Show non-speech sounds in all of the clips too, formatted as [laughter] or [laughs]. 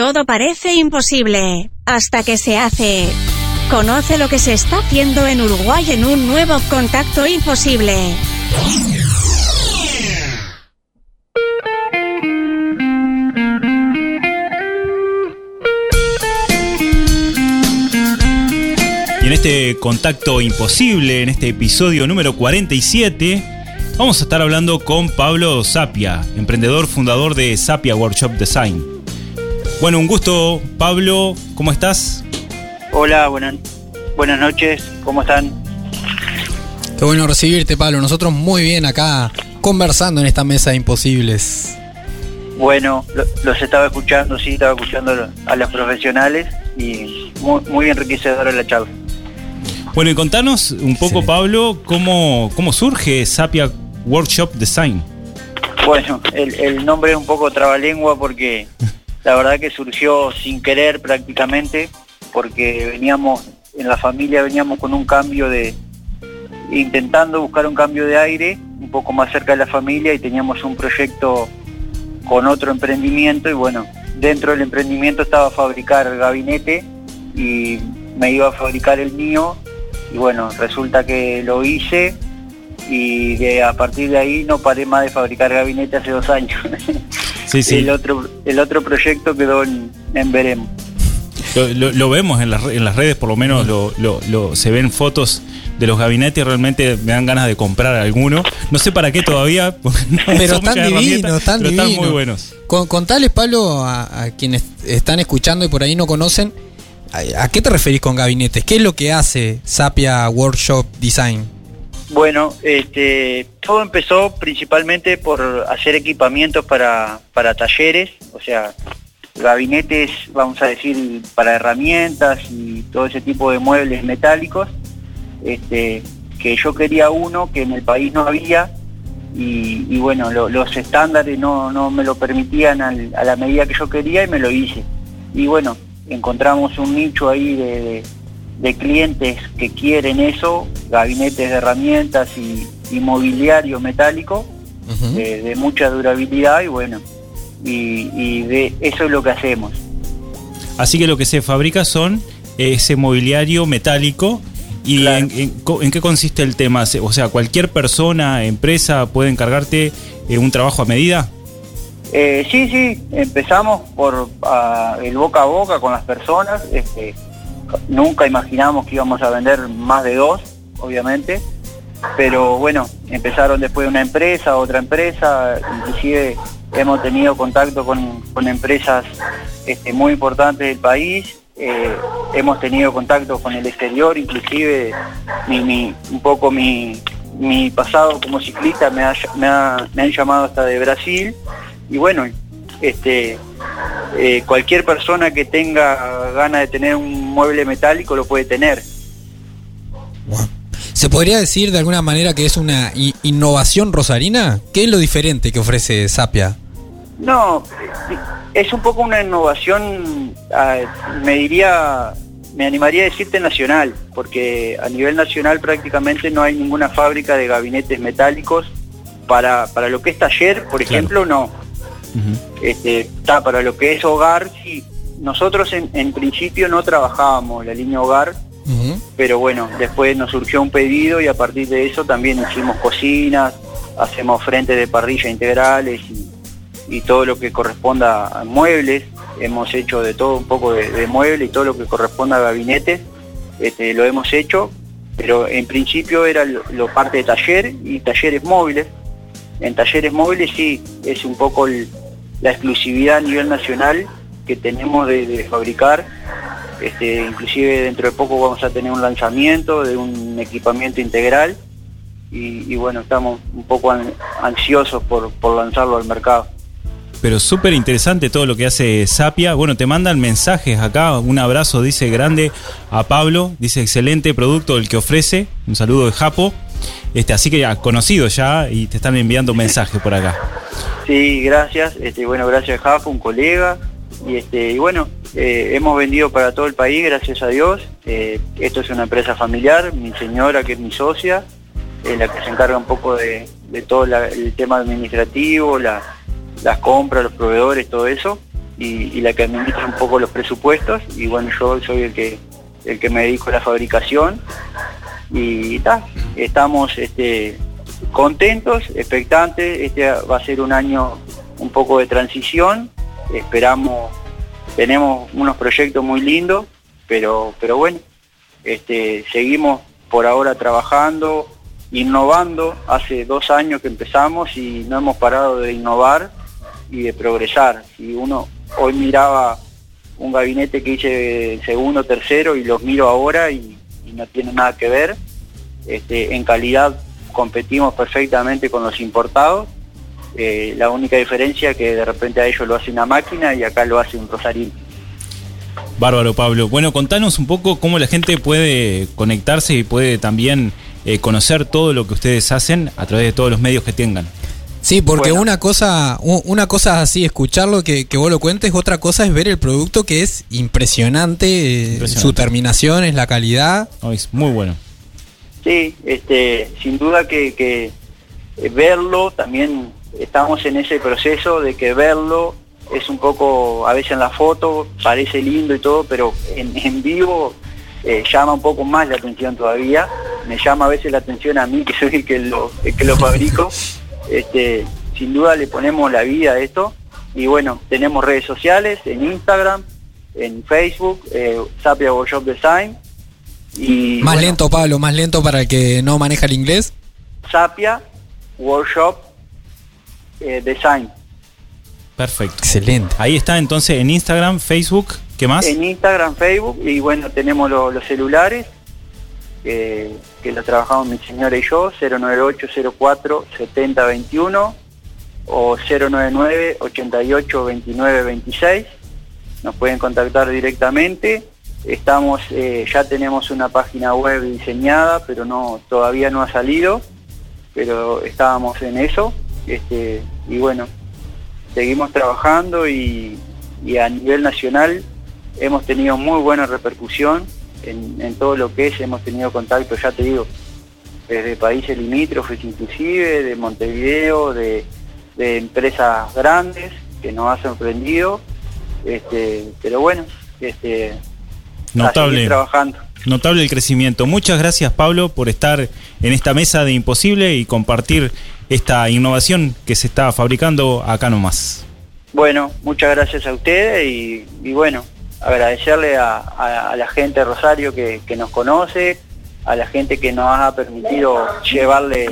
todo parece imposible, hasta que se hace. Conoce lo que se está haciendo en Uruguay en un nuevo contacto imposible. Y en este contacto imposible, en este episodio número 47, vamos a estar hablando con Pablo Sapia, emprendedor fundador de Sapia Workshop Design. Bueno, un gusto, Pablo, ¿cómo estás? Hola, buenas, buenas noches, ¿cómo están? Qué bueno recibirte, Pablo. Nosotros muy bien acá conversando en esta mesa de imposibles. Bueno, lo- los estaba escuchando, sí, estaba escuchando a los profesionales y muy, muy enriquecedora la charla. Bueno, y contanos un poco. Pablo, cómo, cómo surge Sapia Workshop Design. Bueno, el, el nombre es un poco trabalengua porque [laughs] la verdad que surgió sin querer prácticamente, porque veníamos, en la familia veníamos con un cambio de, intentando buscar un cambio de aire, un poco más cerca de la familia y teníamos un proyecto con otro emprendimiento y bueno, dentro del emprendimiento estaba fabricar gabinete y me iba a fabricar el mío y bueno, resulta que lo hice y a partir de ahí no paré más de fabricar gabinete hace dos años. [laughs] Sí, sí. El otro, el otro proyecto quedó en, en veremos. Lo, lo- lo vemos en las, re- en las redes, por lo menos lo, lo- lo- se ven fotos de los gabinetes, realmente me dan ganas de comprar alguno. No sé para qué todavía, [laughs] no Pero están divinos, están pero están divinos. muy buenos. Con, contales, Pablo, a, a quienes están escuchando y por ahí no conocen, ¿a, a qué te referís con gabinetes? ¿Qué es lo que hace Sapia Workshop Design? Bueno, este, todo empezó principalmente por hacer equipamientos para, para talleres, o sea, gabinetes, vamos a decir, para herramientas y todo ese tipo de muebles metálicos, este, que yo quería uno que en el país no había y, bueno, lo- los estándares no, no me lo permitían a la medida que yo quería y me lo hice. Y bueno, encontramos un nicho ahí de- de clientes que quieren eso, gabinetes de herramientas y, y mobiliario metálico Ujú. de, de mucha durabilidad y bueno, y, y de eso es lo que hacemos. Así que lo que se fabrica son ese mobiliario metálico. ¿Y Claro. en, en en qué consiste el tema? O sea, cualquier persona, empresa puede encargarte eh, un trabajo a medida. Eh, sí, sí, empezamos por ah, el boca a boca con las personas. Este, nunca imaginamos que íbamos a vender más de dos, obviamente. Pero bueno, empezaron después una empresa, otra empresa, inclusive hemos tenido contacto con, con empresas este, muy importantes del país. eh, hemos tenido contacto con el exterior, inclusive mi, mi- un poco mi, mi pasado como ciclista me, ha- me ha- me han llamado hasta de Brasil y bueno, este, eh, cualquier persona que tenga ganas de tener un mueble metálico lo puede tener. Wow. ¿Se podría decir de alguna manera que es una innovación rosarina? ¿Qué es lo diferente que ofrece Sapia? No, es un poco una innovación, ah, me diría, me animaría a decirte nacional, porque a nivel nacional prácticamente no hay ninguna fábrica de gabinetes metálicos para, para lo que es taller, por Claro. ejemplo, no. Este, está para lo que es hogar, sí. Nosotros en, en principio no trabajábamos la línea hogar, pero bueno, después nos surgió un pedido y a partir de eso también hicimos cocinas, hacemos frentes de parrilla integrales y, y todo lo que corresponda a muebles, hemos hecho de todo un poco de, de mueble y todo lo que corresponda a gabinetes, este, lo hemos hecho, pero en principio era lo, lo parte de taller y talleres móviles. En talleres móviles sí, es un poco la exclusividad a nivel nacional que tenemos de, fabricar este, inclusive dentro de poco vamos a tener un lanzamiento de un equipamiento integral y, bueno, estamos un poco an- ansiosos por, por lanzarlo al mercado. Pero súper interesante todo lo que hace Sapia. Bueno, te mandan mensajes acá. Un abrazo, dice grande a Pablo. Dice excelente producto el que ofrece. Un saludo de Japo. Este, así que ya, conocido ya y te están enviando mensajes por acá. Sí, gracias. Este, bueno, gracias a Jafo, un colega. Y, este, y bueno, eh, hemos vendido para todo el país, gracias a Dios. Eh, esto es una empresa familiar. Mi señora, que es mi socia, es la que se encarga un poco de, de todo el tema administrativo, la- las compras, los proveedores, todo eso. y, y la que administra un poco los presupuestos y bueno, yo soy el que el que me dedico a la fabricación y ta, estamos este, contentos, expectantes, este va a ser un año un poco de transición, esperamos, tenemos unos proyectos muy lindos, pero, pero bueno, este, seguimos por ahora trabajando, innovando, hace dos años que empezamos y no hemos parado de innovar y de progresar. Si uno hoy miraba un gabinete que hice segundo, tercero y los miro ahora y, no tiene nada que ver, este, en calidad competimos perfectamente con los importados. Eh, la única diferencia es que de repente a ellos lo hace una máquina y acá lo hace un rosarín. Bárbaro, Pablo. Bueno, contanos un poco cómo la gente puede conectarse y puede también eh, conocer todo lo que ustedes hacen a través de todos los medios que tengan. Sí, porque Bueno. una cosa una cosa es así, escucharlo, que, que vos lo cuentes, otra cosa es ver el producto que es impresionante, Impresionante. su terminación, es la calidad. Es muy bueno. Sí, este, sin duda que, que, eh, verlo, también estamos en ese proceso de que verlo es un poco, a veces en la foto parece lindo y todo, pero en, en vivo eh, llama un poco más la atención todavía. Me llama a veces la atención a mí, que soy el que lo, el que lo fabrico. [laughs] Este, sin duda le ponemos la vida a esto. Y bueno, tenemos redes sociales, en Instagram, en Facebook, eh, Sapia Workshop Design. Y más bueno, lento, Pablo, más lento para el que no maneja el inglés. Sapia Workshop eh, Design. Perfecto. Excelente. Ahí está entonces en Instagram, Facebook, ¿qué más? En Instagram, Facebook y bueno, tenemos lo- los celulares que los trabajamos mi señora y yo, 098-04-7021 o 099-88-29-26. Nos pueden contactar directamente. Estamos, eh, ya tenemos una página web diseñada, pero no todavía no ha salido, pero estábamos en eso. Este, y bueno, seguimos trabajando y, y a nivel nacional hemos tenido muy buena repercusión en, en todo lo que es, hemos tenido contacto, ya te digo, desde países limítrofes inclusive, de Montevideo, de, de empresas grandes que nos ha sorprendido, este, pero bueno, este, Notable. trabajando. Notable el crecimiento. Muchas gracias, Pablo, por estar en esta mesa de Imposible y compartir esta innovación que se está fabricando acá nomás. Bueno, muchas gracias a ustedes y, y bueno, agradecerle a, la gente de Rosario que, nos conoce, a la gente que nos ha permitido llevarle,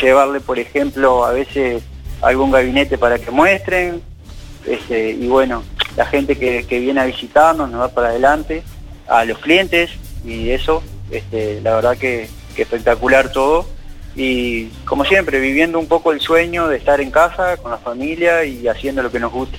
llevarle por ejemplo, a veces algún gabinete para que muestren, este, y bueno, la gente que, viene a visitarnos nos va para adelante, a los clientes y eso, este, la verdad que espectacular todo y como siempre viviendo un poco el sueño de estar en casa con la familia y haciendo lo que nos guste.